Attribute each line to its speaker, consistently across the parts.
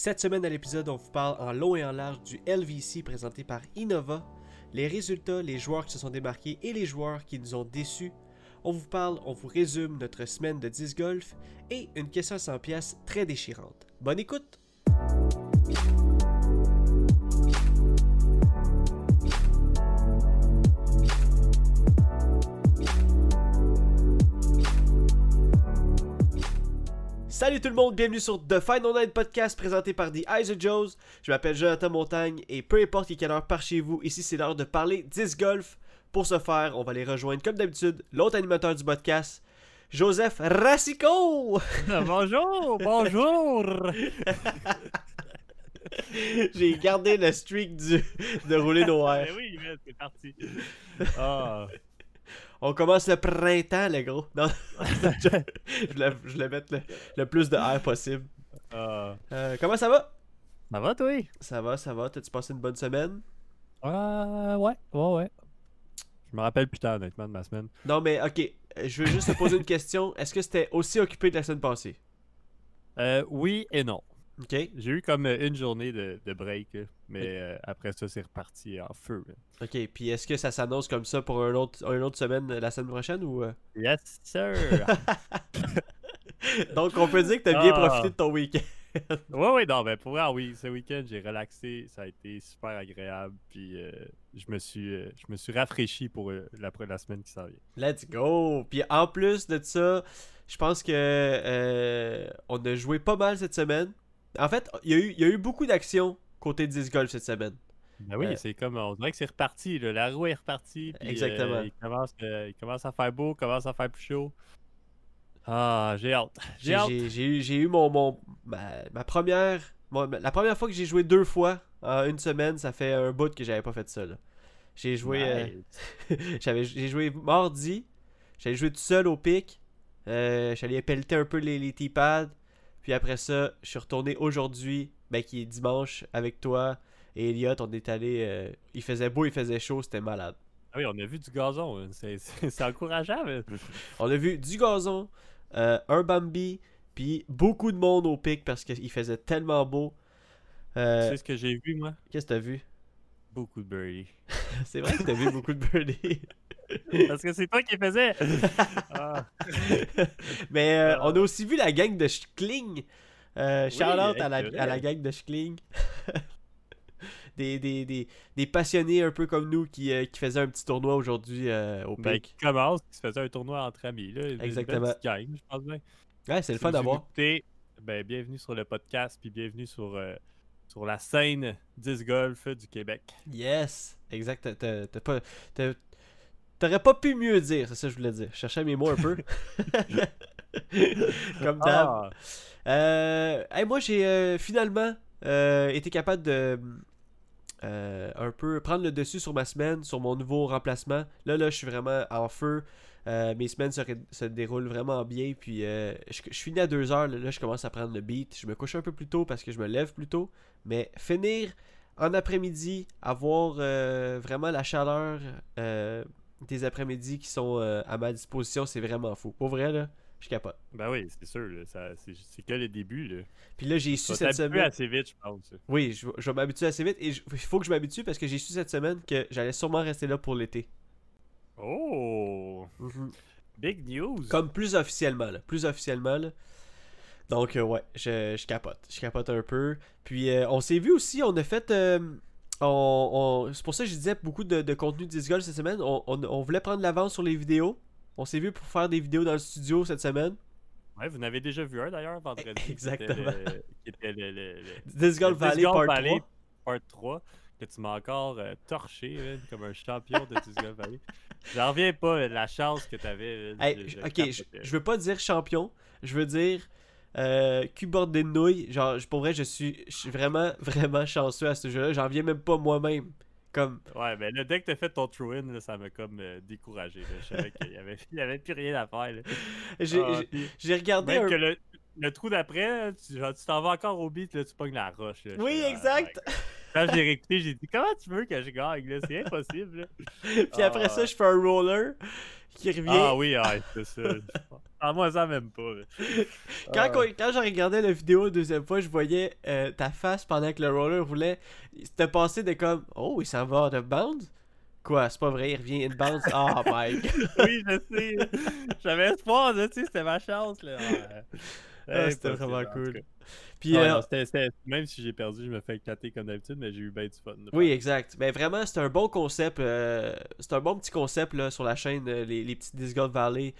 Speaker 1: Cette semaine à l'épisode, on vous parle en long et en large du LVC présenté par Innova, les résultats, les joueurs qui se sont démarqués et les joueurs qui nous ont déçus. On vous parle, on vous résume notre semaine de 10 golf et une question à 100 pièces très déchirante. Bonne écoute! Salut tout le monde, bienvenue sur The Final Night Podcast présenté par The Eyes of Joes. Je m'appelle Jonathan Montagne et peu importe quelle heure par chez vous, ici c'est l'heure de parler 10 golf. Pour ce faire, on va les rejoindre comme d'habitude, l'autre animateur du podcast, Joseph Rassico.
Speaker 2: bonjour, bonjour.
Speaker 1: J'ai gardé le streak du, de rouler noir.
Speaker 2: Ben oui, c'est parti. Ah.
Speaker 1: On commence le printemps, les gros. Non, je, je, voulais, mettre le, plus de air possible.
Speaker 2: Ah.
Speaker 1: Euh, comment ça va?
Speaker 2: Ça va, toi?
Speaker 1: Ça va, ça va. T'as-tu passé une bonne semaine?
Speaker 2: Euh, ouais, ouais, ouais. Je me rappelle plus tard, honnêtement, de ma semaine.
Speaker 1: Non, mais ok, je veux juste te poser une question. Est-ce que c'était aussi occupé que la semaine passée?
Speaker 2: Euh, oui et non.
Speaker 1: Ok.
Speaker 2: J'ai eu comme une journée de, break, mais euh, après ça, c'est reparti en feu.
Speaker 1: Ok, puis est-ce que ça s'annonce comme ça pour autre, une autre semaine la semaine prochaine ou. euh?
Speaker 2: Yes, sir!
Speaker 1: Donc, on peut dire que t'as bien
Speaker 2: Ah.
Speaker 1: profité de ton week-end.
Speaker 2: ouais, ouais, non, mais pour vrai, oui, ce week-end, j'ai relaxé, ça a été super agréable, puis euh, je, me suis, euh, je me suis rafraîchi pour euh, la, la semaine qui s'en vient.
Speaker 1: Let's go! Puis en plus de ça, je pense que euh, on a joué pas mal cette semaine. En fait, il y a eu, il y a eu beaucoup d'actions côté 10 golf cette semaine.
Speaker 2: Ben oui,
Speaker 1: Euh,
Speaker 2: c'est comme, on dirait que c'est reparti, là, la roue est repartie, puis,
Speaker 1: Exactement.
Speaker 2: euh, il, commence, euh, il commence à faire beau, commence à faire plus chaud. Ah, j'ai hâte, j'ai hâte.
Speaker 1: j'ai- eu, j'ai eu mon, mon ma, ma première mon- la première fois que j'ai joué deux fois en une semaine, ça fait un bout que j'avais pas fait ça. là. J'ai joué
Speaker 2: Nice.
Speaker 1: j'avais j'ai joué mardi, j'allais jouer tout seul au pic. J'allais pelleter un peu les, les pads. Puis après ça, je suis retourné aujourd'hui, ben, qui est dimanche, avec toi et Elliot. On est allé. euh, il faisait beau, il faisait chaud, c'était malade.
Speaker 2: Ah oui, on a vu du gazon, hein, c'est- c'est c'est encourageant. mais-
Speaker 1: On a vu du gazon, euh, un Bambi, puis beaucoup de monde au pic parce qu'il faisait tellement beau. Euh,
Speaker 2: Tu sais ce que j'ai vu, moi?
Speaker 1: Qu'est-ce que t'as vu?
Speaker 2: Beaucoup de birdie.
Speaker 1: C'est vrai que t'as vu beaucoup de birdies.
Speaker 2: Parce que c'est toi qui faisais! Ah,
Speaker 1: Mais euh, on a aussi vu la gang de Schkling. Euh, out
Speaker 2: hey,
Speaker 1: à, la, à la gang de Schkling. des, des, des, des passionnés un peu comme nous qui, euh, qui faisaient un petit tournoi aujourd'hui euh, au
Speaker 2: ben,
Speaker 1: pic.
Speaker 2: qui commence, qui se faisait un tournoi entre amis, là.
Speaker 1: Exactement.
Speaker 2: belle petite gang, je pense bien.
Speaker 1: Ouais, c'est le fun d'avoir.
Speaker 2: Ben, bienvenue sur le podcast, puis bienvenue sur, euh, sur la scène 10 golf du Québec.
Speaker 1: Yes, exact. t'as- pas- T'aurais pas pu mieux dire, c'est ça que je voulais dire. Je cherchais mes mots un peu. Comme d'hab.
Speaker 2: Ah,
Speaker 1: Euh, hey, moi, j'ai euh, finalement euh, été capable de un peu prendre le dessus sur ma semaine, sur mon nouveau remplacement. Là, là, je suis vraiment en feu. Mes semaines se, se déroulent vraiment bien. Puis, euh, je, je finis à 2 heures. Là, là, je commence à prendre le beat. Je me couche un peu plus tôt parce que je me lève plus tôt. Mais finir en après-midi, avoir vraiment la chaleur des après-midi qui sont euh, à ma disposition, c'est vraiment fou. Pour vrai, là, je capote.
Speaker 2: ben oui, c'est sûr, c'est que le début. Là.
Speaker 1: Puis là, j'ai su cette semaine.
Speaker 2: assez vite, je pense.
Speaker 1: Oui, je, je vais m'habituer assez vite et il faut que je m'habitue parce que j'ai su cette semaine que j'allais sûrement rester là pour l'été.
Speaker 2: Oh! Big news!
Speaker 1: Comme plus officiellement, là. Plus officiellement, là. Donc, euh, ouais, je, je capote. Je capote un peu. Puis, euh, on s'est vu aussi, on a fait. On, on- c'est pour ça que je disais beaucoup de, de contenu de 10 Golf cette semaine. On, voulait prendre l'avance sur les vidéos. On s'est vu pour faire des vidéos dans le studio cette semaine.
Speaker 2: Ouais, vous en avez déjà vu un d'ailleurs vendredi.
Speaker 1: Exactement.
Speaker 2: Qui était le, le- le-
Speaker 1: 10 Golf
Speaker 2: le
Speaker 1: Valley Part
Speaker 2: Valley
Speaker 1: 3.
Speaker 2: Part 3, que tu m'as encore euh, torché comme un champion de Disc Golf Valley. J'en reviens pas, la chance que
Speaker 1: Hey,
Speaker 2: je- je
Speaker 1: ok, je, je veux pas dire champion, je veux dire euh, cul bordé de nouilles. Genre, pour vrai, je suis, je suis vraiment, vraiment chanceux à ce jeu-là. J'en viens même pas moi-même. Comme,
Speaker 2: Ouais, mais là, dès que t'as fait ton throw-in, là, ça m'a comme euh, découragé. là. Je savais qu'il y avait, il y avait plus rien à faire.
Speaker 1: j'ai
Speaker 2: Ah,
Speaker 1: j'ai- regardé
Speaker 2: même
Speaker 1: un.
Speaker 2: que le, le trou d'après, tu t'en vas encore au beat, là, tu pognes la roche. là.
Speaker 1: Oui,
Speaker 2: ah,
Speaker 1: exact.
Speaker 2: ouais. Quand j'ai réécouté, j'ai dit comment tu veux que je gagne? C'est impossible.
Speaker 1: Puis après
Speaker 2: Ah.
Speaker 1: ça, je fais un roller qui revient.
Speaker 2: Ah oui, ah, c'est ça. Ah, moi, ça même pas.
Speaker 1: Quand,
Speaker 2: Ah.
Speaker 1: quand j'ai regardé la vidéo une deuxième fois, je voyais euh, ta face pendant que le roller roulait. C'était passé de comme Oh, il s'en va de bounds? Quoi, c'est pas vrai, il revient in bounds? Oh my god.
Speaker 2: oui, je sais. J'avais espoir, là, tu sais, c'était ma chance. Là. Ah,
Speaker 1: Ah, c'était vraiment cool. Puis, euh,
Speaker 2: non, même si j'ai perdu, je me fais éclater comme d'habitude, mais j'ai eu bien du fun. de
Speaker 1: oui, exact. Mais vraiment, c'est un bon concept. euh, c'est un bon petit concept là, sur la chaîne, les, les petits Disc Golf Valley.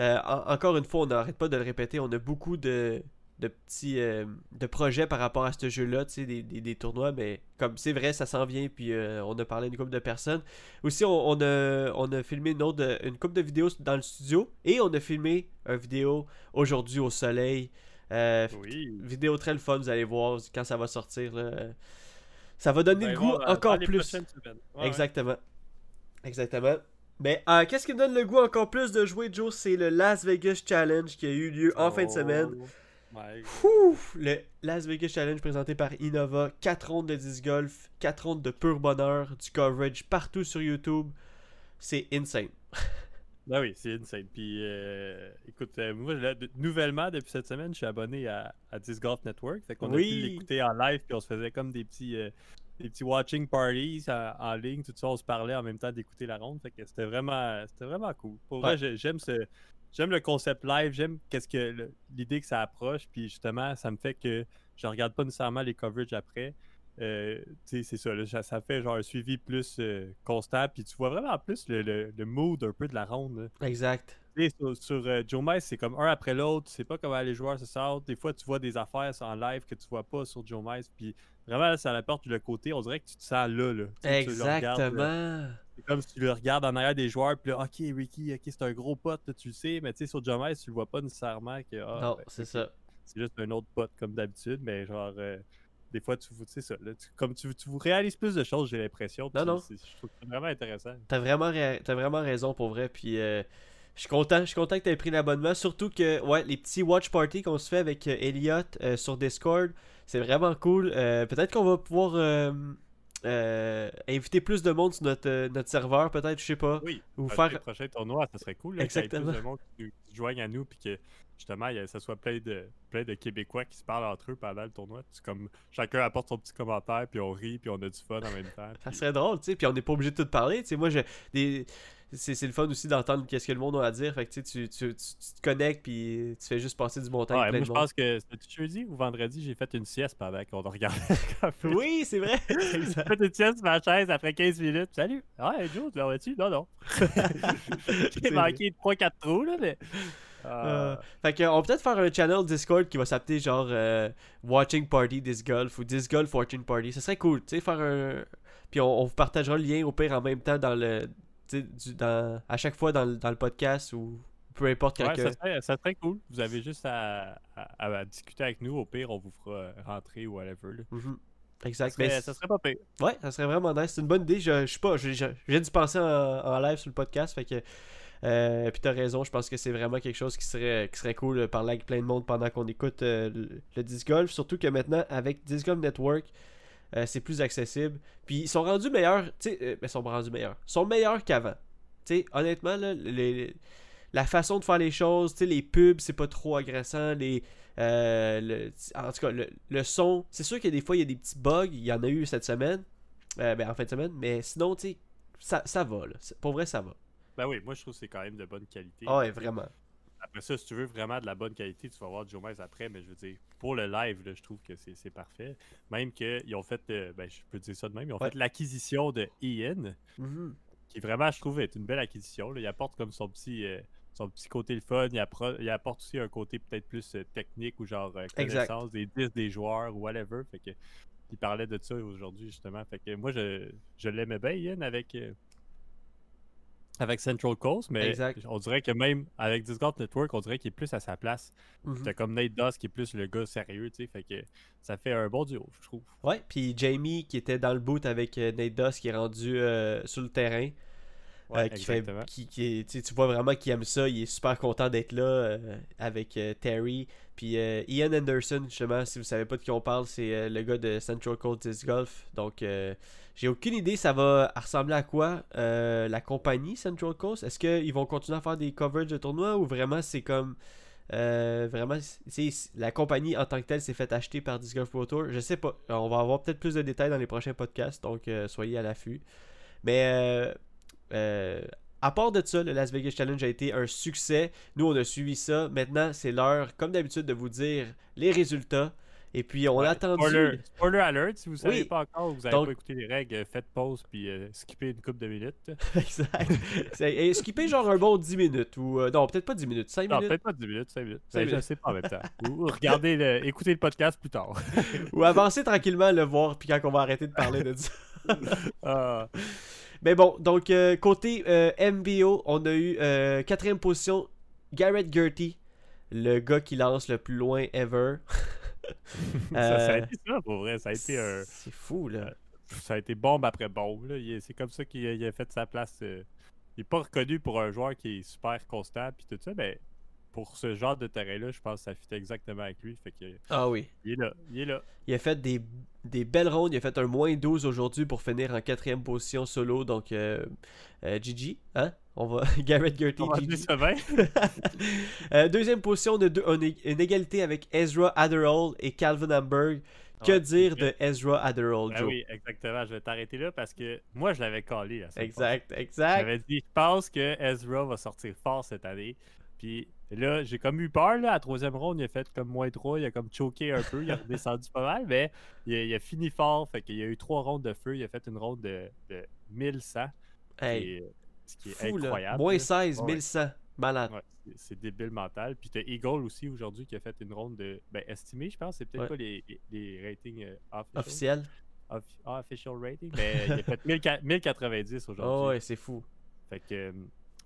Speaker 1: Euh, en- encore une fois, on n'arrête pas de le répéter. On a beaucoup de, de petits euh, de projets par rapport à ce jeu-là, tu sais, des, des, des tournois, mais comme c'est vrai, ça s'en vient, puis euh, on a parlé à une couple de personnes. Aussi, on, on a, on a filmé une, autre, une couple de vidéos dans le studio, et on a filmé une vidéo aujourd'hui au soleil. Euh.
Speaker 2: Oui.
Speaker 1: Vidéo très le fun, vous allez voir quand ça va sortir. là. Ça va donner le goût encore plus.
Speaker 2: ouais.
Speaker 1: Exactement. Mais euh, qu'est-ce qui me donne le goût encore plus de jouer, Joe? C'est le Las Vegas Challenge qui a eu lieu en fin de semaine.
Speaker 2: Oh God.
Speaker 1: Ouf, le Las Vegas Challenge présenté par Innova. 4 rondes de disc golf, 4 rondes de pur bonheur, du coverage partout sur YouTube. C'est insane.
Speaker 2: Ben oui, c'est insane. Puis, euh, écoute, euh, moi, là, de- nouvellement, depuis cette semaine, je suis abonné à, à Disc Golf Network. Fait qu'on a pu l'écouter en live, puis on se faisait comme des petits, euh, des petits watching parties en, en ligne. Tout ça, on se parlait en même temps d'écouter la ronde. Fait que c'était vraiment, c'était vraiment cool. Pour
Speaker 1: Ouais.
Speaker 2: vrai, j'ai- j'aime ce. J'aime le concept live, j'aime qu'est-ce que l'idée que ça approche, puis justement, ça me fait que je regarde pas nécessairement les coverages après. Euh, c'est ça, là, ça, ça fait genre un suivi plus euh, constant, puis tu vois vraiment plus le, le- le mood un peu de la ronde. là.
Speaker 1: Exact.
Speaker 2: Tu sais, sur, sur, euh, Joe Mice, c'est comme un après l'autre. Tu sais pas comment les joueurs se sortent. Des fois, tu vois des affaires en live que tu vois pas sur Joe Mice. Puis vraiment, là, ça apporte le côté. On dirait que tu te sens là. là. Tu sais, tu.
Speaker 1: Exactement.
Speaker 2: C'est comme si tu le regardes en arrière des joueurs. Puis là, OK, Ricky, OK, c'est un gros pote. là, tu le sais. Mais tu sais, sur Mice, tu le vois pas nécessairement. Que, ah,
Speaker 1: non,
Speaker 2: ben,
Speaker 1: c'est ça.
Speaker 2: C'est juste un autre pote comme d'habitude. Mais genre. euh, des fois, tu, tu sais ça. là, tu- comme tu, tu réalises plus de choses, j'ai l'impression.
Speaker 1: Non, non.
Speaker 2: c'est- Je trouve ça vraiment intéressant.
Speaker 1: T'as vraiment, vraiment raison pour vrai. Puis euh, je suis content, je suis content que t'aies pris l'abonnement. Surtout que ouais, les petits watch parties qu'on se fait avec euh, Elliot euh, sur Discord, c'est vraiment cool. Euh, peut-être qu'on va pouvoir euh, euh, inviter plus de monde sur notre, notre serveur, peut-être, je sais pas.
Speaker 2: Oui.
Speaker 1: Ou
Speaker 2: Faire... Le prochain tournoi, ça serait cool. là, qu'il y ait
Speaker 1: Exactement.
Speaker 2: plus de monde qui, qui se joigne à nous, puis que justement, il ça soit plein de, plein de Québécois qui se parlent entre eux pendant le tournoi. C'est comme chacun apporte son petit commentaire, puis on rit, puis on a du fun en même temps.
Speaker 1: Ça serait drôle, tu sais. Puis on n'est pas obligé de tout parler. Tu sais, moi, je, des, c'est, le fun aussi d'entendre qu'est-ce que le monde a à dire. Fait que tu, tu, tu, te connectes, puis tu fais juste passer du bon temps
Speaker 2: Ouais, moi, je pense que c'était jeudi ou vendredi, j'ai fait une sieste pendant qu'on a regardé. J'ai
Speaker 1: Oui, c'est vrai. Exact.
Speaker 2: fait une sieste sur ma chaise après 15 minutes. Salut! Ah, hey, Joe, tu l'aurais-tu? Non, non. J'ai manqué 3-4 trous, là, mais.
Speaker 1: Euh,
Speaker 2: Ah,
Speaker 1: fait que, on peut peut-être faire un channel Discord qui va s'appeler genre euh, Watching Party Disc Golf ou Disc Golf Watching Party. Ça serait cool, tu sais, faire un. Puis on, on vous partagera le lien au pire en même temps dans le. Du- dans, à chaque fois dans le, dans le podcast ou peu importe quand
Speaker 2: Ouais,
Speaker 1: que-
Speaker 2: ça, serait, ça serait cool. Vous avez juste à, à- à discuter avec nous. Au pire, on vous fera rentrer ou whatever. là.
Speaker 1: Mhm. Exact.
Speaker 2: serait,
Speaker 1: Mais
Speaker 2: ça serait pas pire.
Speaker 1: Ouais, ça serait vraiment nice. C'est une bonne idée. Je, je sais pas, je, je- je viens d'y penser en, en live sur le podcast. Fait que. Euh, puis t'as raison, je pense que c'est vraiment quelque chose qui serait, qui serait cool de parler avec plein de monde pendant qu'on écoute euh, le, le disc golf. Surtout que maintenant, avec Disc Golf Network, euh, c'est plus accessible. Puis ils sont rendus meilleurs. Tu sais, euh, ben, ils sont rendus meilleurs. Ils sont meilleurs qu'avant. Tu sais, honnêtement, là, les- la façon de faire les choses, tu sais, les pubs, c'est pas trop agressant. Les, euh, le- en tout cas, le, le son, c'est sûr que des fois, il y a des petits bugs. Il y en a eu cette semaine, ben, en fin de semaine. Mais sinon, tu sais, ça, ça va. Là. Pour vrai, ça va.
Speaker 2: Ben oui, moi je trouve que c'est quand même de bonne qualité.
Speaker 1: Ah ouais, vraiment.
Speaker 2: Après ça, si tu veux vraiment de la bonne qualité, tu vas voir Joe Mize après, mais je veux dire, pour le live, là, je trouve que c'est parfait. Même qu'ils ont fait, euh, ben je peux dire ça de même, ils ont
Speaker 1: Ouais.
Speaker 2: fait l'acquisition de Ian,
Speaker 1: Mhm.
Speaker 2: qui vraiment, je trouve, est une belle acquisition. là. Il apporte comme son petit, euh, son petit côté le fun, il, apporte aussi un côté peut-être plus euh, technique ou genre
Speaker 1: Exact.
Speaker 2: connaissance des 10 des joueurs ou whatever. Fait que, il parlait de ça aujourd'hui justement. Fait que moi, je, je l'aimais bien, Ian, avec. Avec Central Coast, mais
Speaker 1: Exact.
Speaker 2: on dirait que même avec Discord Network, on dirait qu'il est plus à sa place.
Speaker 1: Mhm.
Speaker 2: T'as comme Nate Doss qui est plus le gars sérieux, tu sais, fait que ça fait un bon duo, je trouve.
Speaker 1: Ouais, puis Jamie qui était dans le boot avec euh, Nate Doss qui est rendu euh, sur le terrain.
Speaker 2: Ouais,
Speaker 1: euh, qui fait, qui, qui est- tu vois vraiment qu'il aime ça, il est super content d'être là euh, avec euh, Terry. Puis Ian Anderson, justement, si vous savez pas de qui on parle, c'est le gars de Central Coast Disc Golf. Donc, j'ai aucune idée ça va ressembler à quoi la compagnie Central Coast. Est-ce qu'ils vont continuer à faire des coverages de tournois ou vraiment c'est comme. vraiment, la compagnie en tant que telle s'est fait acheter par Disc Golf Pro Tour? Je sais pas. On va avoir peut-être plus de détails dans les prochains podcasts, donc soyez à l'affût. Mais euh, à part de ça, le Las Vegas Challenge a été un succès. Nous, on a suivi ça. Maintenant, c'est l'heure, comme d'habitude, de vous dire les résultats. Et puis, on
Speaker 2: Ouais,
Speaker 1: a attendu.
Speaker 2: Spoiler, spoiler alert, si vous ne savez
Speaker 1: Oui.
Speaker 2: pas encore, vous n'avez
Speaker 1: Donc-
Speaker 2: pas écouté les règles, euh, faites pause puis euh, skippez une couple de minutes.
Speaker 1: exact. Et skipper genre un bon 10 minutes. Ou, euh, non, peut-être pas 10 minutes. 5
Speaker 2: Non,
Speaker 1: minutes.
Speaker 2: peut-être pas 10 minutes, 5 minutes.
Speaker 1: Cinq
Speaker 2: Ben, je
Speaker 1: minutes.
Speaker 2: sais pas en même temps. Ou, regardez, le, écoutez le podcast plus tard.
Speaker 1: Ou avancer tranquillement, le voir. Puis quand on va arrêter de parler de ça.
Speaker 2: Ah,
Speaker 1: Mais bon, donc euh, côté euh, MBO, on a eu euh, quatrième position Garrett Gertie, le gars qui lance le plus loin ever.
Speaker 2: ça, ça a été ça, pour vrai. Ça a été, un-
Speaker 1: C'est fou là.
Speaker 2: ça a été bombe après bombe. là. C'est comme ça qu'il a, fait sa place. Il n'est pas reconnu pour un joueur qui est super constant puis tout ça, mais pour ce genre de terrain-là, je pense que ça fit exactement avec lui. Fait que,
Speaker 1: Ah oui.
Speaker 2: il est là. Il est là.
Speaker 1: Il a fait des, des belles rondes. Il a fait un moins 12 aujourd'hui pour finir en quatrième position solo. Donc, euh, euh, GG, hein? On va. Garrett Gertie,
Speaker 2: On.
Speaker 1: Euh, deuxième position, on a deux- une égalité avec Ezra Adderall et Calvin Hamburg. Que
Speaker 2: Ouais,
Speaker 1: dire de Ezra Adderall,
Speaker 2: Ben
Speaker 1: Joe?
Speaker 2: oui, exactement. Je vais t'arrêter là parce que moi, je l'avais collé. semaine
Speaker 1: Exact, exact.
Speaker 2: J'avais dit, je pense que Ezra va sortir fort cette année. Puis là, j'ai comme eu peur. Là, à la troisième ronde, il a fait comme moins 3. Il a comme choqué un peu. Il a redescendu pas mal. Mais il a, il a fini fort. Fait qu'il a eu trois rondes de feu. Il a fait une ronde de, de 1100.
Speaker 1: Hey,
Speaker 2: qui est- ce qui est
Speaker 1: fou, là.
Speaker 2: incroyable.
Speaker 1: Moins
Speaker 2: là.
Speaker 1: 16,
Speaker 2: Ouais, ouais.
Speaker 1: 1100. Malade.
Speaker 2: Ouais, c'est- débile mental. Puis t'as Eagle aussi aujourd'hui qui a fait une ronde de. Ben, estimé, je pense. C'est peut-être
Speaker 1: Ouais.
Speaker 2: pas les, les- ratings euh, official.
Speaker 1: Officiel.
Speaker 2: Off- ah, official rating. Mais il a fait 1000 1090 aujourd'hui.
Speaker 1: Oh, ouais, c'est fou.
Speaker 2: Fait que, euh,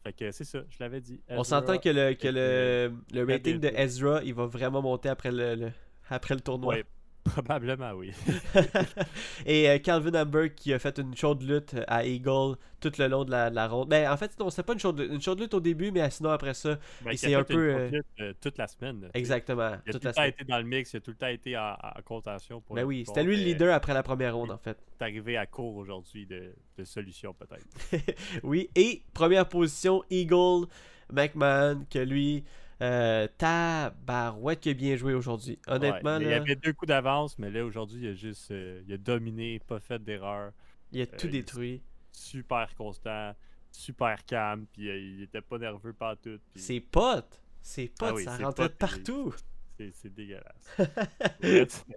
Speaker 2: fait que c'est ça, je l'avais dit.
Speaker 1: On s'entend que le, que le, le rating de. Ezra, il va vraiment monter après le, le- après le tournoi.
Speaker 2: Ouais, probablement oui.
Speaker 1: Et euh, Calvin Hamburg qui a fait une chaude lutte à Eagle tout le long de la, de la ronde. Ben, en fait, non, c'était pas une chaude lutte. Une chaude lutte au début, mais sinon après ça,
Speaker 2: Ben,
Speaker 1: c'est un peu,
Speaker 2: une
Speaker 1: euh,
Speaker 2: complète, euh, toute la semaine.
Speaker 1: exactement.
Speaker 2: Il a
Speaker 1: toute
Speaker 2: tout le temps été dans le mix, il a tout le temps été en, en contention pour
Speaker 1: Ben oui, c'était lui le
Speaker 2: euh,
Speaker 1: leader après la première ronde, en fait.
Speaker 2: est arrivé à court aujourd'hui de, de solutions peut-être.
Speaker 1: oui, et première position, Eagle McMahon, que lui, euh, tabarouette qui a bien joué aujourd'hui. Honnêtement,
Speaker 2: Ouais, il y
Speaker 1: là,
Speaker 2: avait deux coups d'avance, mais là aujourd'hui, il a juste euh, il a dominé, pas fait d'erreur,
Speaker 1: il a tout
Speaker 2: euh,
Speaker 1: détruit.
Speaker 2: super constant, super calme, puis euh, il était pas nerveux pas tout.
Speaker 1: Ses potes, ses potes,
Speaker 2: Ah oui,
Speaker 1: ça rentrait
Speaker 2: potes,
Speaker 1: partout.
Speaker 2: C'est dégueulasse.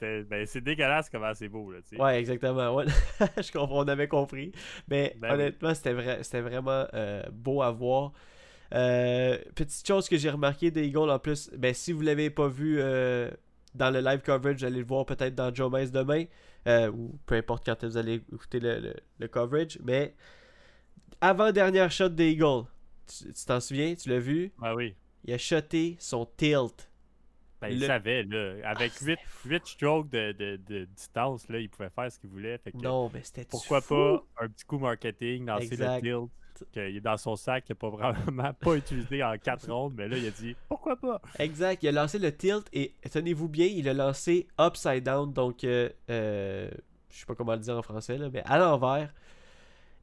Speaker 2: Ben, c'est dégueulasse comment c'est beau là.
Speaker 1: Ouais, exactement. ouais. Je comprends, on avait compris. Mais
Speaker 2: Ben oui.
Speaker 1: honnêtement, c'était vrai, c'était vraiment beau à voir. Euh, petite chose que j'ai remarqué des Eagles en plus, ben, si vous l'avez pas vu euh, dans le live coverage, allez le voir peut-être dans Joe Mace demain, euh, ou peu importe quand vous allez écouter le, le- le coverage. Mais avant-dernière shot des Eagles, tu t'en souviens, tu l'as vu,
Speaker 2: Ah oui.
Speaker 1: il a shoté son tilt.
Speaker 2: Ben, il
Speaker 1: Le-
Speaker 2: savait, là. Avec
Speaker 1: Ah,
Speaker 2: 8,
Speaker 1: c'était
Speaker 2: 8 strokes de, de, de distance, là, il pouvait faire ce qu'il voulait. Fait que
Speaker 1: Non, mais c'était
Speaker 2: pourquoi
Speaker 1: fou?
Speaker 2: pas un petit coup marketing, lancer
Speaker 1: Exact.
Speaker 2: le tilt, qu'il est dans son sac, qu'il n'a pas vraiment pas utilisé en 4 rondes, mais là, il a dit pourquoi pas?
Speaker 1: Exact, il a lancé le tilt et tenez-vous bien, il a lancé upside down, donc euh, euh, je sais pas comment le dire en français, là, mais à l'envers.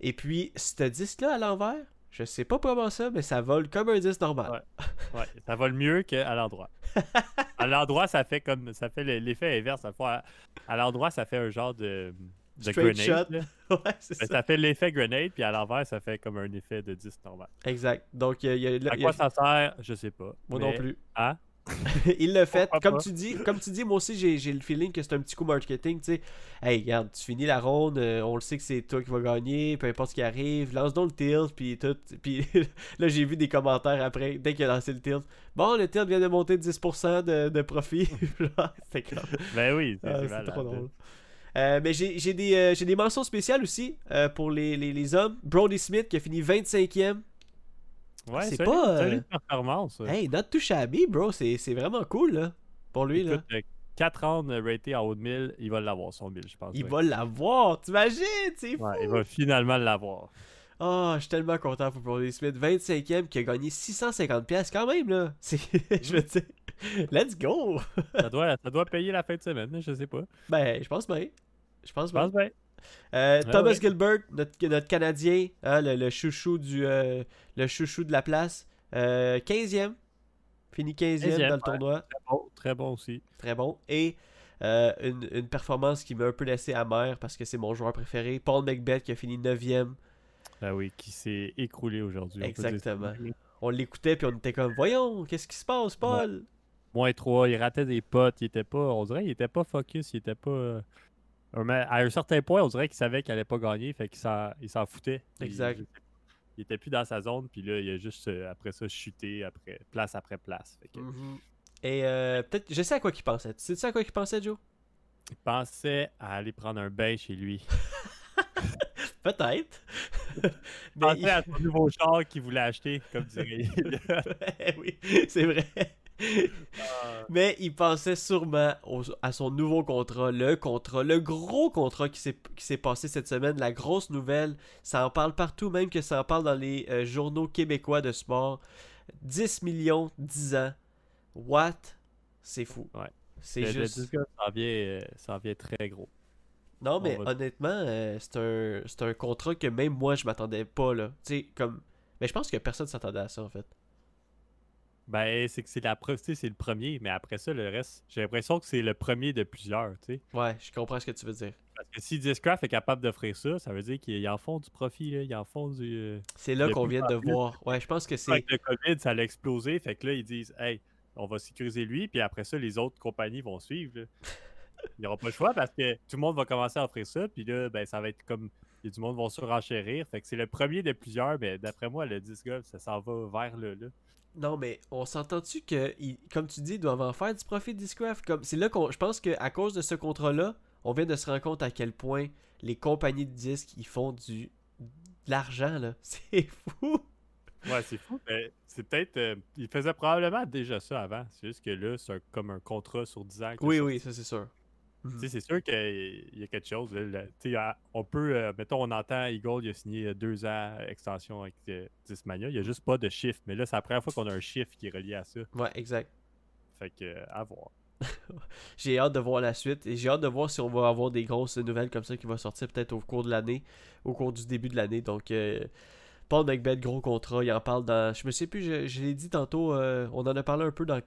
Speaker 1: Et puis, ce disque-là à l'envers, je sais pas comment ça, mais ça vole comme un disque normal.
Speaker 2: Ouais, ça va le mieux qu'à l'endroit. à l'endroit, ça fait comme ça fait le- l'effet inverse. À, fois, à l'endroit, ça fait un genre de, de
Speaker 1: Straight
Speaker 2: grenade.
Speaker 1: shot. Ouais, c'est
Speaker 2: Ben,
Speaker 1: ça.
Speaker 2: ça fait l'effet grenade, puis à l'envers, ça fait comme un effet de disque normal.
Speaker 1: Exact. Donc, il, y a- il y a-
Speaker 2: À
Speaker 1: a-
Speaker 2: quoi ça sert, je sais pas.
Speaker 1: moi
Speaker 2: mais-
Speaker 1: non plus.
Speaker 2: Hein?
Speaker 1: il l'a fait.
Speaker 2: Pourquoi
Speaker 1: Comme
Speaker 2: pas?
Speaker 1: tu dis, comme tu dis, moi aussi j'ai le feeling que c'est un petit coup marketing, tu sais. Hey, regarde, tu finis la ronde, euh, on le sait que c'est toi qui vas gagner, peu importe ce qui arrive, lance donc le tilt, puis tout. Puis là, j'ai vu des commentaires après, dès qu'il a lancé le tilt. Bon, le tilt vient de monter de 10% de, de profit. C'était comme.
Speaker 2: Ben oui, c'est
Speaker 1: Ah,
Speaker 2: c'est
Speaker 1: c'est trop
Speaker 2: là.
Speaker 1: drôle. Euh, mais j'ai des, euh, des mentions spéciales aussi euh, pour les, les, les hommes. Brody Smith qui a fini 25e.
Speaker 2: Ouais,
Speaker 1: C'est pas, euh,
Speaker 2: performance.
Speaker 1: Hey, not too shabby, bro. C'est vraiment cool, là. Pour lui, là.
Speaker 2: Écoute, 4 rounds ratés en haut de 1000, il va l'avoir son 1000, je pense.
Speaker 1: Il
Speaker 2: ouais.
Speaker 1: va l'avoir, t'imagines? C'est fou.
Speaker 2: Ouais, il va finalement l'avoir.
Speaker 1: Oh, je suis tellement content pour Brody Smith. 25e qui a gagné 650$ quand même, là. Je veux dire, let's go!
Speaker 2: ça, doit, ça doit payer la fin de semaine, je sais pas.
Speaker 1: Ben, je pense bien. Je pense
Speaker 2: Je
Speaker 1: bien.
Speaker 2: pense bien.
Speaker 1: Euh,
Speaker 2: Ah
Speaker 1: Thomas
Speaker 2: ouais.
Speaker 1: Gilbert, notre, notre Canadien, hein, le, le chouchou du euh, le chouchou de la place. Euh, 15e. Fini 15e,
Speaker 2: 15e,
Speaker 1: dans le
Speaker 2: ouais.
Speaker 1: tournoi.
Speaker 2: Très bon, très bon aussi.
Speaker 1: Très bon. Et euh, une, une performance qui m'a un peu laissé amer parce que c'est mon joueur préféré. Paul McBeth qui a fini 9e.
Speaker 2: Ah oui, qui s'est écroulé aujourd'hui.
Speaker 1: Exactement. On l'écoutait puis on était comme Voyons, qu'est-ce qui se passe, Paul?
Speaker 2: Moins 3, il ratait des potes, il était pas. On dirait qu'il était pas focus, il était pas. euh, À un certain point, on dirait qu'il savait qu'il allait pas gagner, fait qu'il s'en il foutait. Il-
Speaker 1: Exact.
Speaker 2: Il, il était plus dans sa zone, puis là, il a juste euh, après ça chuté après place après place. Fait que
Speaker 1: Mhm. Et euh, peut-être, je sais à quoi qu'il pensait. Tu sais à quoi qu'il pensait, Joe?
Speaker 2: Il pensait à aller prendre un bain chez lui.
Speaker 1: Peut-être.
Speaker 2: Il
Speaker 1: Mais
Speaker 2: pensait à son nouveau char qu'il voulait acheter, comme dirait.
Speaker 1: oui, c'est vrai. Mais il pensait sûrement au- à son nouveau contrat, le contrat, le gros contrat qui s'est passé cette semaine, la grosse nouvelle. Ça en parle partout, même que ça en parle dans les euh, journaux québécois de sport. 10 millions, 10 ans. What? C'est fou.
Speaker 2: Ouais.
Speaker 1: C'est
Speaker 2: Le- le
Speaker 1: juste.
Speaker 2: disque, ça en vient, euh, ça en vient très gros.
Speaker 1: Non, mais
Speaker 2: va-
Speaker 1: honnêtement, euh, c'est un, c'est un contrat que même moi, je m'attendais pas, là. Tu sais, comme. Mais je pense que personne s'attendait à ça, en fait.
Speaker 2: Ben, c'est que c'est la preuve, tu sais, c'est le premier, mais après ça, le reste, j'ai l'impression que c'est le premier de plusieurs, tu sais.
Speaker 1: Ouais, je comprends ce que tu veux dire.
Speaker 2: Parce que si Discraft est capable d'offrir ça, ça veut dire qu'ils en font du profit, là. Ils en font du. euh,
Speaker 1: C'est là qu'on vient de voir. Ouais, je pense que c'est.
Speaker 2: Avec le COVID, ça a explosé. Fait que là, ils disent, hey, on va sécuriser lui, puis après ça, les autres compagnies vont suivre. Là. Ils n'auront pas le choix parce que tout le monde va commencer à offrir ça, puis là, ben, ça va être comme. Il y a du monde qui va surenchérir. Fait que c'est le premier de plusieurs, mais d'après moi, le disc golf, ça s'en va vers là. là.
Speaker 1: Non, mais on s'entend-tu que, ils- comme tu dis, ils doivent en faire du profit Discraft? Comme, c'est là qu'on, je pense qu'à cause de ce contrat-là, on vient de se rendre compte à quel point les compagnies de disques, ils font du de l'argent, là. C'est fou!
Speaker 2: Ouais, c'est fou. mais c'est peut-être. euh, il faisait probablement déjà ça avant. C'est juste que là, c'est un- comme un contrat sur 10 ans.
Speaker 1: Oui,
Speaker 2: ça-
Speaker 1: oui, ça c'est sûr. Mhm.
Speaker 2: c'est sûr qu'il y a quelque chose. là, on peut, euh, mettons, on entend Eagle, il a signé euh, deux ans extension avec euh, Discmania. Il n'y a juste pas de chiffre. Mais là, c'est la première fois qu'on a un chiffre qui est relié à ça.
Speaker 1: Ouais, exact.
Speaker 2: Fait que, euh, à voir.
Speaker 1: J'ai hâte de voir la suite et j'ai hâte de voir si on va avoir des grosses nouvelles comme ça qui vont sortir peut-être au cours de l'année, au cours du début de l'année. Donc, euh, Paul McBeth, gros contrat, il en parle dans. Je me sais plus, je, je l'ai dit tantôt, euh, on en a parlé un peu dans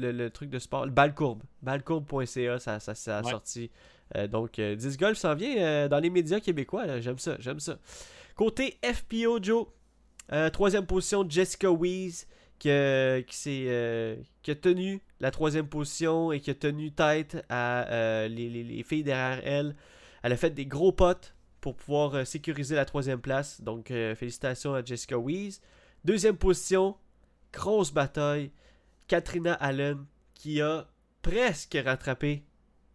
Speaker 1: le, le truc de sport. Le Balcourbe. Balcourbe.ca, ça, ça, ça a
Speaker 2: Ouais.
Speaker 1: sorti. Euh, donc, euh, 10 Golf s'en vient euh, dans les médias québécois. J'aime ça, j'aime ça. Côté FPO, Joe, euh, troisième position, Jessica Weeze, qui, a- qui, s'est, qui a tenu la troisième position et qui a tenu tête à les, les- les filles derrière elle. Elle a fait des gros potes pour pouvoir sécuriser la troisième place. Donc, euh, félicitations à Jessica Weeze. Deuxième position, grosse bataille. Katrina Allen qui a presque rattrapé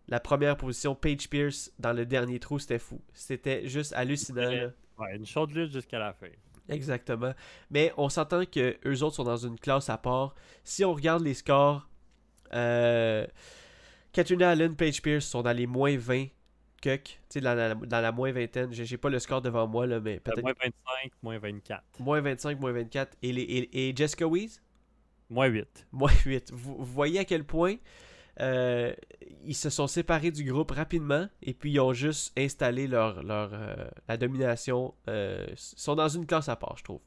Speaker 1: la première position. Paige Pierce dans le dernier trou, c'était fou. C'était juste hallucinant.
Speaker 2: Ouais.
Speaker 1: là.
Speaker 2: Ouais, une chaude lutte jusqu'à la fin.
Speaker 1: Exactement. Mais on s'entend que eux autres sont dans une classe à part. Si on regarde les scores, euh, Katrina Allen, Paige Pierce sont dans les moins 20 cuck, tu sais, dans la, dans la moins vingtaine. J'ai pas le score devant moi, là, mais
Speaker 2: Euh,
Speaker 1: peut-être
Speaker 2: moins 25, moins 24.
Speaker 1: moins 25, moins 24. Et, les, et, et Jessica Weeze,
Speaker 2: Moins 8.
Speaker 1: moins 8. Vous, vous voyez à quel point euh, ils se sont séparés du groupe rapidement et puis ils ont juste installé leur, leur euh, la domination. euh, Ils sont dans une classe à part, je trouve.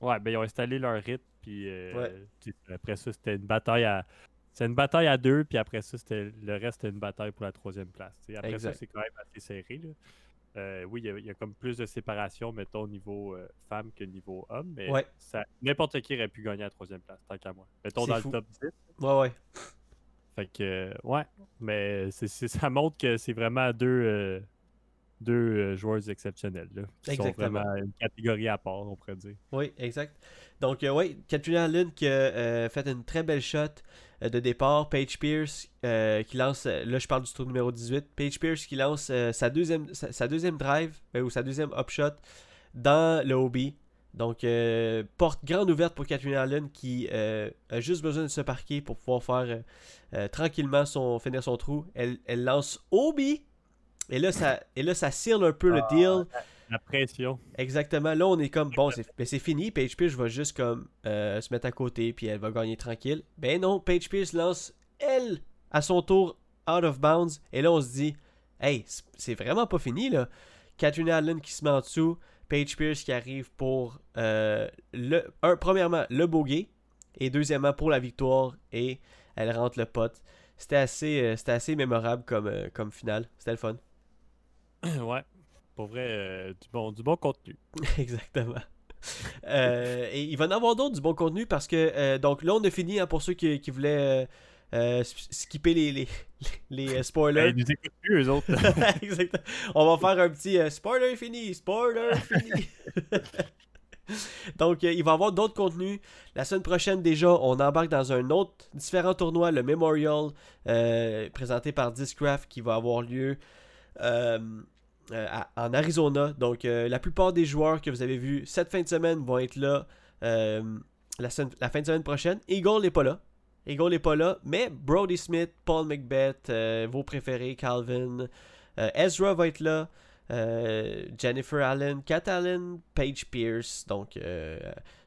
Speaker 2: Ouais, ben ils ont installé leur rythme, puis euh,
Speaker 1: Ouais.
Speaker 2: après ça, c'était une bataille à. C'est une bataille à deux, puis après ça, c'était le reste, c'était une bataille pour la troisième place. Après
Speaker 1: Exact.
Speaker 2: ça, c'est quand même assez serré. Là. Euh, oui, il y, a, il y a comme plus de séparation, mettons, au niveau euh, femme que niveau homme, mais
Speaker 1: Ouais.
Speaker 2: ça- n'importe qui aurait pu gagner la troisième place, tant qu'à moi. Mettons dans
Speaker 1: fou.
Speaker 2: le top 10.
Speaker 1: Ouais, ouais.
Speaker 2: Fait que, euh, ouais, mais ça montre que c'est vraiment deux, euh, deux euh, joueurs exceptionnels. Là, qui sont
Speaker 1: Exactement.
Speaker 2: vraiment une catégorie à part, on pourrait dire.
Speaker 1: Oui, exact. Donc, euh, oui, Katrina Allen qui a euh, fait une très belle shot euh, de départ. Paige Pierce qui lance, là je parle du tour numéro 18, Paige Pierce qui lance sa, deuxième, sa, sa deuxième drive ou sa deuxième upshot dans le OB. Donc, porte grande ouverte pour Katrina Allen qui a juste besoin de se parquer pour pouvoir faire tranquillement son, finir son trou. Elle, elle lance OB. Et là, ça, et là, ça scelle un peu le deal.
Speaker 2: La pression.
Speaker 1: Exactement. Là, on est comme, bon, c'est c'est fini. Paige Pierce va juste comme euh, se mettre à côté, puis elle va gagner tranquille. Ben non, Paige Pierce lance, elle, à son tour, out of bounds. Et là, on se dit, hey, c'est- vraiment pas fini, là. Catherine Allen qui se met en dessous. Paige Pierce qui arrive pour, euh, le, un, premièrement, le bogey. Et deuxièmement, pour la victoire. Et elle rentre le pote. C'était assez, euh, c'était assez mémorable comme, euh, comme finale. C'était le fun.
Speaker 2: ouais. Pour vrai, euh, du, bon, du bon contenu.
Speaker 1: Exactement. Euh, et il va en avoir d'autres du bon contenu parce que euh, donc là on a fini hein, pour ceux qui, qui voulaient euh, skipper les, les, les, euh,
Speaker 2: Ben,
Speaker 1: spoilers.
Speaker 2: ils nous écoutent plus, eux autres.
Speaker 1: Exactement. On va faire un petit euh, spoiler fini, spoiler fini. Donc, euh, il va y avoir d'autres contenus. La semaine prochaine, déjà, on embarque dans un autre différent tournoi, le Memorial, euh, présenté par Discraft, qui va avoir lieu en Arizona. Donc, euh, la plupart des joueurs que vous avez vus cette fin de semaine vont être là euh, la, fin de semaine prochaine. Eagle n'est pas là. Eagle n'est pas là, mais Brody Smith, Paul McBeth, euh, vos préférés, Calvin, euh, Ezra va être là. euh, Jennifer Allen, Kat Allen, Paige Pierce. Donc, euh,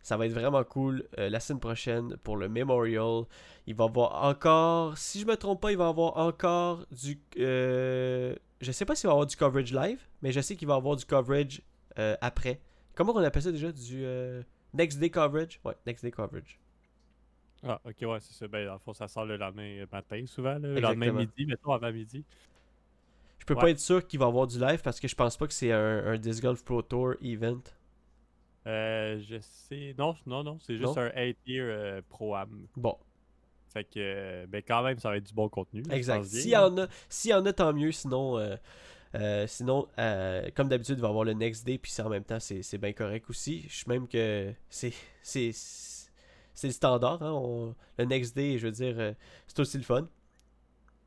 Speaker 1: ça va être vraiment cool euh, la semaine prochaine pour le Memorial. Il va y avoir encore, si je me trompe pas, il va y avoir encore du. Euh, je sais pas s'il va y avoir du coverage live, mais je sais qu'il va y avoir du coverage euh, après. Comment on appelle ça déjà? Du euh, Next Day Coverage? Ouais, Next Day Coverage.
Speaker 2: ah, ok, ouais, c'est ça. Ben, dans le fond, ça sort le lendemain matin, souvent. Le lendemain midi, mettons avant midi.
Speaker 1: Je peux
Speaker 2: Ouais.
Speaker 1: pas être sûr qu'il va y avoir du live parce que je pense pas que c'est un, un Disc Golf Pro Tour event.
Speaker 2: Euh, je sais. Non, non, non. C'est juste
Speaker 1: Non?
Speaker 2: un 8-year euh, Pro-Am.
Speaker 1: Bon,
Speaker 2: Fait que, euh, ben, quand même, ça va être du bon contenu.
Speaker 1: exact. S'il y en a, s'il y en a, tant mieux. Sinon, euh, euh, sinon comme d'habitude, il va y avoir le next day. Puis en même temps, c'est, bien correct aussi. Je suis même que c'est, le standard. hein, on- le next day, je veux dire, c'est aussi le fun.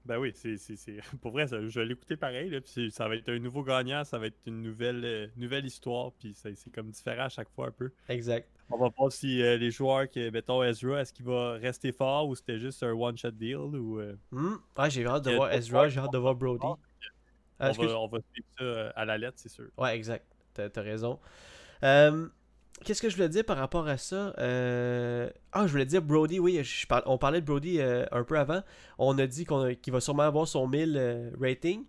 Speaker 2: Ben oui, c'est, pour vrai, ça- je vais l'écouter pareil. Là, ça va être un nouveau gagnant, ça va être une nouvelle, euh, nouvelle histoire. Puis c'est, comme différent à chaque fois un peu.
Speaker 1: Exact.
Speaker 2: On va voir si euh, les joueurs, que, mettons Ezra, est-ce qu'il va rester fort ou c'était juste un one-shot deal ou. euh,
Speaker 1: Ouais, j'ai hâte de voir Ezra, j'ai hâte de voir Brody.
Speaker 2: on,
Speaker 1: Ah, excuse-
Speaker 2: va, on va suivre ça euh, à la lettre, c'est sûr.
Speaker 1: Ouais, exact. T'as t'as raison. Euh, Qu'est-ce que je voulais dire par rapport à ça Euh, Ah, je voulais dire Brody, oui, je par- on parlait de Brody euh, un peu avant. On a dit a- qu'il va sûrement avoir son 1000 euh, rating.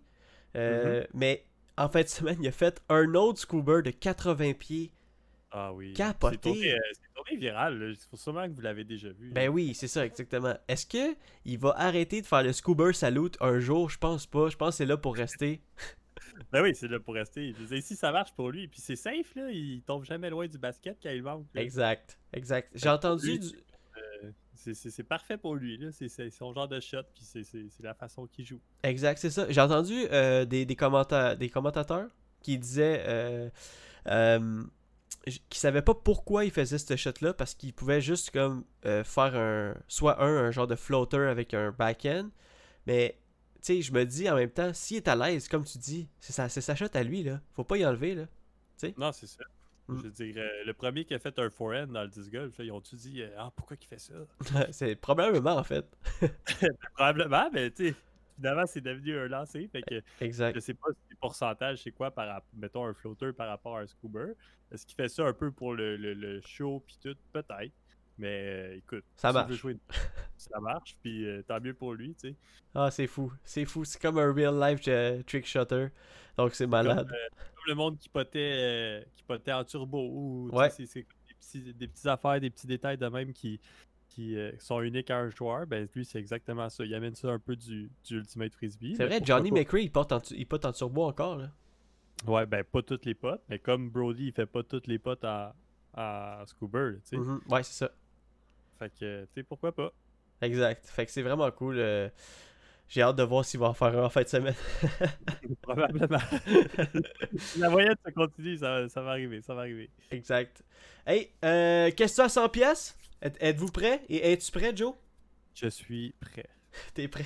Speaker 1: Euh, Mais en fin de semaine, il a fait un autre scuba de 80 pieds.
Speaker 2: Ah oui.
Speaker 1: Capoté.
Speaker 2: C'est tourné, viral. là. C'est sûrement que vous l'avez déjà vu.
Speaker 1: Ben oui, c'est ça, exactement. Est-ce que il va arrêter de faire le scuba salute un jour? Je pense pas. Je pense que c'est là pour rester.
Speaker 2: Ben oui, c'est là pour rester. Je dire, si ça marche pour lui, puis c'est safe, là, il tombe jamais loin du basket quand il manque. là.
Speaker 1: Exact, exact. J'ai entendu du...
Speaker 2: Euh, c'est- parfait pour lui. C'est son genre de shot, puis c'est la façon qu'il joue.
Speaker 1: Exact, c'est ça. J'ai entendu euh, des, des, commenta- des commentateurs qui disaient euh, euh, qu'ils savaient pas pourquoi il faisait ce shot-là parce qu'il pouvait juste comme euh, faire un soit un, un genre de floater avec un back-end. Mais tu sais, je me dis en même temps, s'il est à l'aise, comme tu dis, c'est sa, sa shot à lui, là. Faut pas y enlever, là.
Speaker 2: Non, c'est ça.
Speaker 1: Mm.
Speaker 2: Je veux dire, euh, le premier qui a fait un forehand dans le disc golf, ils ont-tu dit euh, Ah, pourquoi qu'il fait ça
Speaker 1: c'est probablement en fait.
Speaker 2: Probablement, mais tu sais, finalement, c'est devenu un lancé. Fait que
Speaker 1: Exact.
Speaker 2: je sais pas si le pourcentage, c'est quoi, par mettons un floater par rapport à un scuba. Est-ce qu'il fait ça un peu pour le, le, le show, puis tout? Peut-être. Mais euh, écoute,
Speaker 1: Ça
Speaker 2: s'il
Speaker 1: marche.
Speaker 2: jouer une- ça marche, puis euh, tant mieux pour lui, tu sais.
Speaker 1: Ah, c'est fou. C'est fou. C'est comme un real life euh, trick shotter. Donc c'est malade.
Speaker 2: Comme, euh, comme le monde qui potait, euh, qui potait en turbo. Ou,
Speaker 1: Ouais.
Speaker 2: c'est- des, petits, des petites affaires, des petits détails de même qui, qui sont uniques à un joueur. Ben, lui, c'est exactement ça. Il amène ça un peu du, du Ultimate Frisbee.
Speaker 1: C'est vrai, Johnny. McRae, il porte en, tu- il porte en turbo encore, là.
Speaker 2: Ouais, ben, pas toutes les potes. Mais comme Brody, il fait pas toutes les potes à, à Scuba, tu sais.
Speaker 1: Mhm. Ouais, c'est ça.
Speaker 2: Fait que, tu sais, pourquoi pas.
Speaker 1: Exact. Fait que c'est vraiment cool. euh, J'ai hâte de voir s'il va en faire un en fin de semaine.
Speaker 2: Probablement. La moyenne, ça continue, ça, ça va arriver, ça va arriver.
Speaker 1: exact. Hey, euh, question à 100 pièces. Êtes-vous prêt? Et es-tu prêt, Joe?
Speaker 2: Je suis prêt.
Speaker 1: T'es prêt?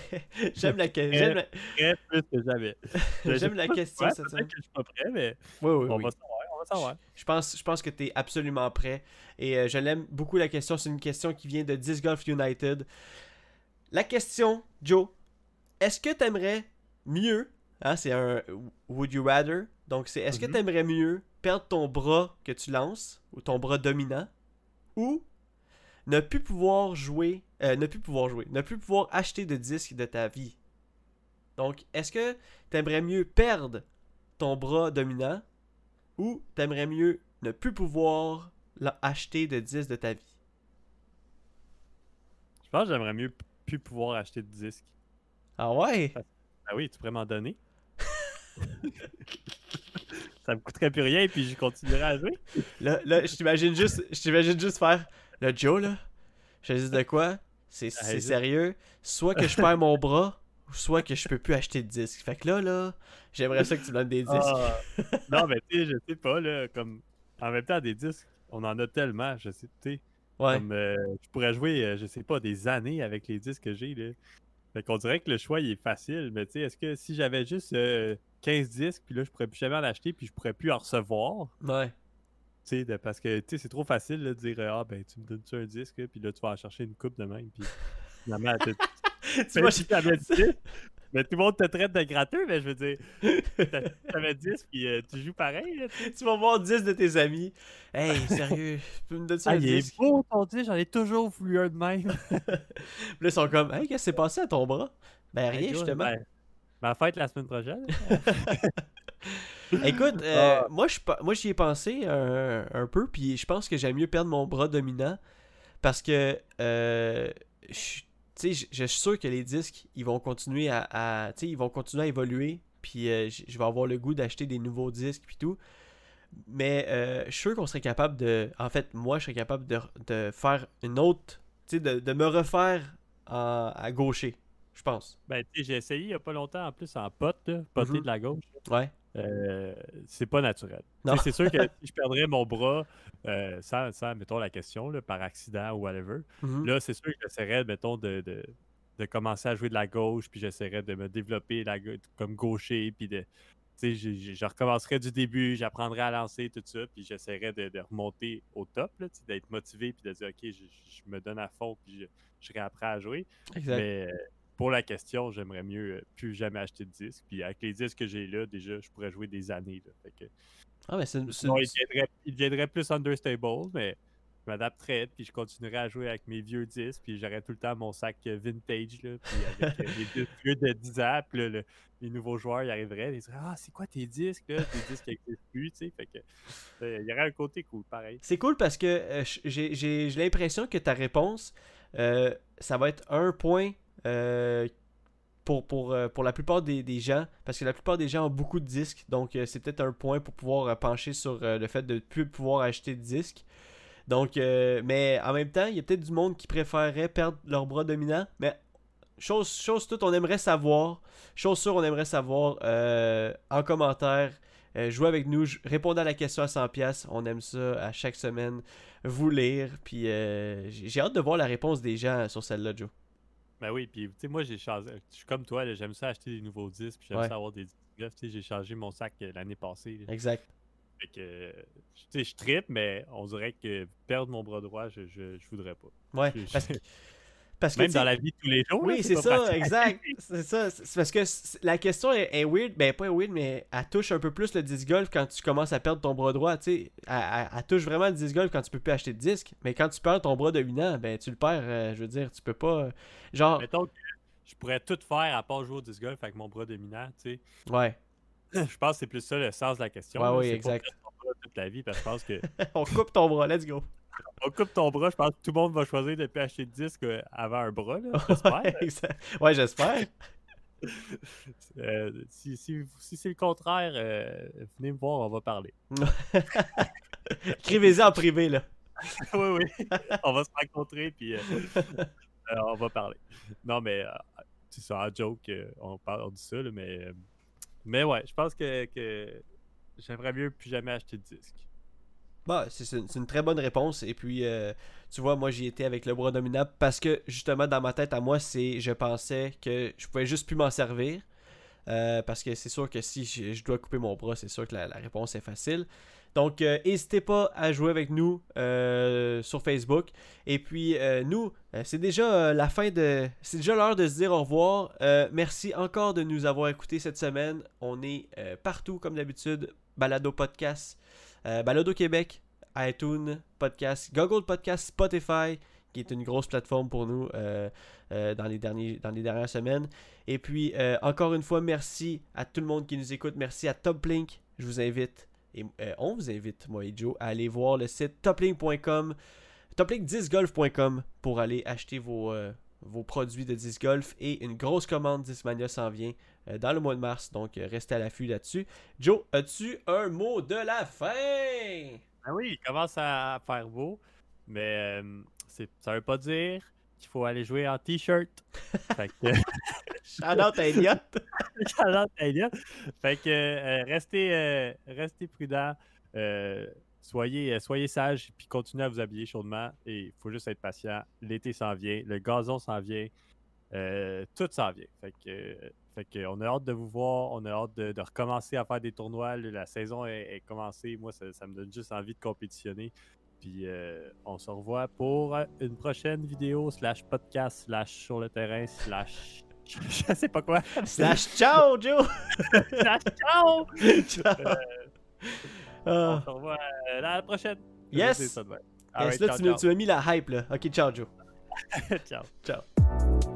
Speaker 1: J'aime la, que- j'aime la...
Speaker 2: Prêt plus que jamais.
Speaker 1: J'aime la question cette
Speaker 2: peut-être que je suis pas prêt, mais
Speaker 1: Oui, oui,
Speaker 2: on
Speaker 1: oui.
Speaker 2: va savoir,
Speaker 1: Je pense, je pense que tu es absolument prêt. Et euh, je l'aime beaucoup la question. C'est une question qui vient de Disc Golf United. La question, Joe, est-ce que tu aimerais mieux, hein, c'est un Would you rather, Donc, c'est est-ce que
Speaker 2: Mhm.
Speaker 1: tu aimerais mieux perdre ton bras que tu lances, ou ton bras dominant, ou ne plus pouvoir jouer, euh, ne plus pouvoir jouer, ne plus pouvoir acheter de disques de ta vie? Donc, est-ce que tu aimerais mieux perdre ton bras dominant, ou t'aimerais mieux ne plus pouvoir acheter de disques de ta vie?
Speaker 2: Je pense que j'aimerais mieux plus pouvoir acheter de disques.
Speaker 1: Ah ouais?
Speaker 2: Ah oui, tu pourrais m'en donner. ça me coûterait plus rien, puis je continuerai à jouer.
Speaker 1: Là, là je t'imagine juste, je t'imagine juste faire le Joe là. Je te dis de quoi? C'est c'est
Speaker 2: hésite.
Speaker 1: sérieux. Soit que je perds mon bras, soit que je peux plus acheter de disques. Fait que là, là, j'aimerais ça que tu me donnes des disques.
Speaker 2: Ah. non, mais tu sais, je sais pas, là, comme... En même temps, des disques, on en a tellement, je sais, tu sais.
Speaker 1: ouais.
Speaker 2: Comme, euh, je pourrais jouer, euh, je sais pas, des années avec les disques que j'ai, là. Fait qu'on dirait que le choix, il est facile, mais tu sais, est-ce que si j'avais juste euh, 15 disques, puis là, je pourrais plus jamais en acheter, puis je pourrais plus en recevoir,
Speaker 1: Ouais.
Speaker 2: tu sais, parce que, tu sais, c'est trop facile, là, de dire, euh, ah, ben, tu me donnes-tu un disque, puis là, tu vas en chercher une coupe de même, puis finalement, tu
Speaker 1: vois,
Speaker 2: si t'avais 10, mais tout le monde te traite de gratteux, mais je veux dire, t'a- t'avais 10, puis euh, tu joues pareil, là, tu
Speaker 1: vas voir 10 de tes amis. Hey, sérieux, tu peux me donner ça
Speaker 2: Ah,
Speaker 1: un
Speaker 2: il
Speaker 1: disque?
Speaker 2: est beau ton j'en ai toujours voulu un de même.
Speaker 1: Puis là, ils sont comme, hey, qu'est-ce qui s'est passé à ton bras? Ben rien,
Speaker 2: Hey,
Speaker 1: justement.
Speaker 2: ben, ma fête la semaine prochaine.
Speaker 1: Écoute, euh,
Speaker 2: Ah.
Speaker 1: moi, je, moi j'y ai pensé un, un peu, puis je pense que j'aime mieux perdre mon bras dominant parce que, euh, je, tu sais, je, suis sûr que les disques, ils vont continuer à, à- ils vont continuer à évoluer, puis euh, je vais avoir le goût d'acheter des nouveaux disques, puis tout. Mais euh, je suis sûr qu'on serait capable de, en fait, moi, je serais capable de, de faire une autre, tu sais, de, de me refaire en- à gaucher, je pense.
Speaker 2: Ben, tu sais, j'ai essayé il y a pas longtemps en plus en pote, là, poté
Speaker 1: Mhm.
Speaker 2: de la gauche.
Speaker 1: Ouais.
Speaker 2: Euh, c'est pas naturel. C'est sûr que si je perdrais mon bras euh, sans, sans, mettons, la question, là, par accident ou whatever,
Speaker 1: Mhm.
Speaker 2: là, c'est sûr que j'essaierais, mettons, de, de, de commencer à jouer de la gauche, puis j'essaierais de me développer la, comme gaucher, puis de. Je, je- je recommencerais du début, j'apprendrais à lancer, tout ça, puis j'essaierais de, de remonter au top, d'être motivé, puis de dire, OK, je, je me donne à fond, puis je, je serai prêt à jouer.
Speaker 1: Exact.
Speaker 2: Mais euh, pour la question, j'aimerais mieux euh, plus jamais acheter de disques. Puis avec les disques que j'ai là, déjà, je pourrais jouer des années. Là. Fait que,
Speaker 1: Ah, mais c'est
Speaker 2: il il deviendrait plus understable, mais je m'adapterais, puis je continuerais à jouer avec mes vieux disques, puis j'aurais tout le temps mon sac euh, vintage, là, puis avec euh, les disques vieux de 10 ans, puis là, le- les nouveaux joueurs, ils arriveraient, ils diraient « Ah, c'est quoi tes disques, là? Tes disques n'existent plus, tu sais. » Fait que, il y aurait un côté cool, pareil.
Speaker 1: C'est cool parce que euh, j'ai l'impression que ta réponse, euh, ça va être un point euh, pour, pour, euh, pour la plupart des, des gens, parce que la plupart des gens ont beaucoup de disques, donc c'est peut-être un point pour pouvoir pencher sur le fait de ne plus pouvoir acheter de disques. Donc, mais en même temps, il y a peut-être du monde qui préférerait perdre leur bras dominant, mais chose, chose toute, on aimerait savoir, chose sûre, on aimerait savoir en commentaire. Euh, jouez avec nous, répondez à la question à 100$. On aime ça à chaque semaine vous lire. Puis euh, j'ai hâte de voir la réponse des gens sur celle-là, Joe.
Speaker 2: Ben oui, puis tu sais, moi, j'ai changé. Je suis comme toi, j'aime ça acheter des nouveaux disques, puis j'aime
Speaker 1: Ouais.
Speaker 2: ça avoir des disques neufs. Tu sais, j'ai changé mon sac euh, l'année passée. là.
Speaker 1: Exact.
Speaker 2: Fait que, tu sais, je trippe, mais on dirait que perdre mon bras droit, je, je, je voudrais pas.
Speaker 1: Ouais.
Speaker 2: Je-
Speaker 1: Parce que, parce que
Speaker 2: Même dans la vie de tous les jours.
Speaker 1: Oui, c'est ça,
Speaker 2: pratique.
Speaker 1: exact. C'est ça. C'est parce que la question est, est weird, ben pas weird, mais elle touche un peu plus le disc golf quand tu commences à perdre ton bras droit, tu sais. Elle, elle- elle touche vraiment le disc golf quand tu peux plus acheter de disque, mais quand tu perds ton bras dominant, ben tu le perds, euh, je veux dire, tu peux pas. euh, genre,
Speaker 2: Mettons que je pourrais tout faire à part jouer au disc golf avec mon bras dominant, tu
Speaker 1: ouais,
Speaker 2: sais. je pense que c'est plus ça le sens de la question.
Speaker 1: Ouais, oui,
Speaker 2: pas
Speaker 1: exact.
Speaker 2: toute la vie, parce que je pense que
Speaker 1: on coupe ton bras, let's go.
Speaker 2: On coupe ton bras, je pense que tout le monde va choisir de plus acheter de disque euh, avant un bras, j'espère.
Speaker 1: ouais, j'espère.
Speaker 2: Euh, si si, si c'est le contraire, euh, venez me voir, on va parler.
Speaker 1: Écrivez-y en privé, là.
Speaker 2: oui, oui. on va se rencontrer, puis euh, on va parler. Non, mais c'est ça, en joke, on, parle, on dit ça, là, mais, mais ouais, je pense que, que j'aimerais mieux plus jamais acheter de disque.
Speaker 1: Bah, c'est une, très bonne réponse. Et puis, euh, tu vois, moi, j'y étais avec le bras dominant parce que, justement, dans ma tête à moi, c'est je pensais que je pouvais juste plus m'en servir. Euh, parce que c'est sûr que si je, dois couper mon bras, c'est sûr que la, réponse est facile. Donc, euh, n'hésitez pas à jouer avec nous sur Facebook. Et puis, nous, c'est déjà la fin de. C'est déjà l'heure de se dire au revoir. Merci encore de nous avoir écoutés cette semaine. On est partout, comme d'habitude. Balado Podcast, Balado Québec, iTunes Podcast, Google Podcast, Spotify, qui est une grosse plateforme pour nous euh, euh, dans, les derniers, dans les dernières semaines. Et puis, euh, encore une fois, merci à tout le monde qui nous écoute. Merci à Toplink. Je vous invite, et euh, on vous invite, moi et Joe, à aller voir le site toplink.com, toplink10golf.com pour aller acheter vos, euh, vos produits de disc golf. Et une grosse commande Discmania s'en vient euh, dans le mois de mars. Donc, euh, restez à l'affût là-dessus. Joe, as-tu un mot de la fin?
Speaker 2: Ah oui, il commence à faire beau, mais euh, ça veut pas dire qu'il faut aller jouer en t-shirt. que,
Speaker 1: Shout out à Elliot.
Speaker 2: Shout-out à Elliot. Fait que euh, restez, euh, restez prudents, euh, soyez, euh, soyez sages, puis continuez à vous habiller chaudement. Et il faut juste être patient. L'été s'en vient, le gazon s'en vient, euh, tout s'en vient. Fait que, fait que on a hâte de vous voir, on a hâte de, de recommencer à faire des tournois. La saison est, est commencée. Moi, ça, ça me donne juste envie de compétitionner. Puis euh, on se revoit pour une prochaine vidéo, slash podcast, slash sur le terrain, slash. Je sais pas quoi.
Speaker 1: Slash ciao, Joe.
Speaker 2: Slash ciao!
Speaker 1: Ciao.
Speaker 2: On
Speaker 1: Ah.
Speaker 2: se revoit euh, la prochaine.
Speaker 1: Yes. Yes, là,
Speaker 2: ciao,
Speaker 1: tu, nous- tu m'as mis la hype, là. Ok, ciao, Joe.
Speaker 2: ciao. ciao.
Speaker 1: Ciao.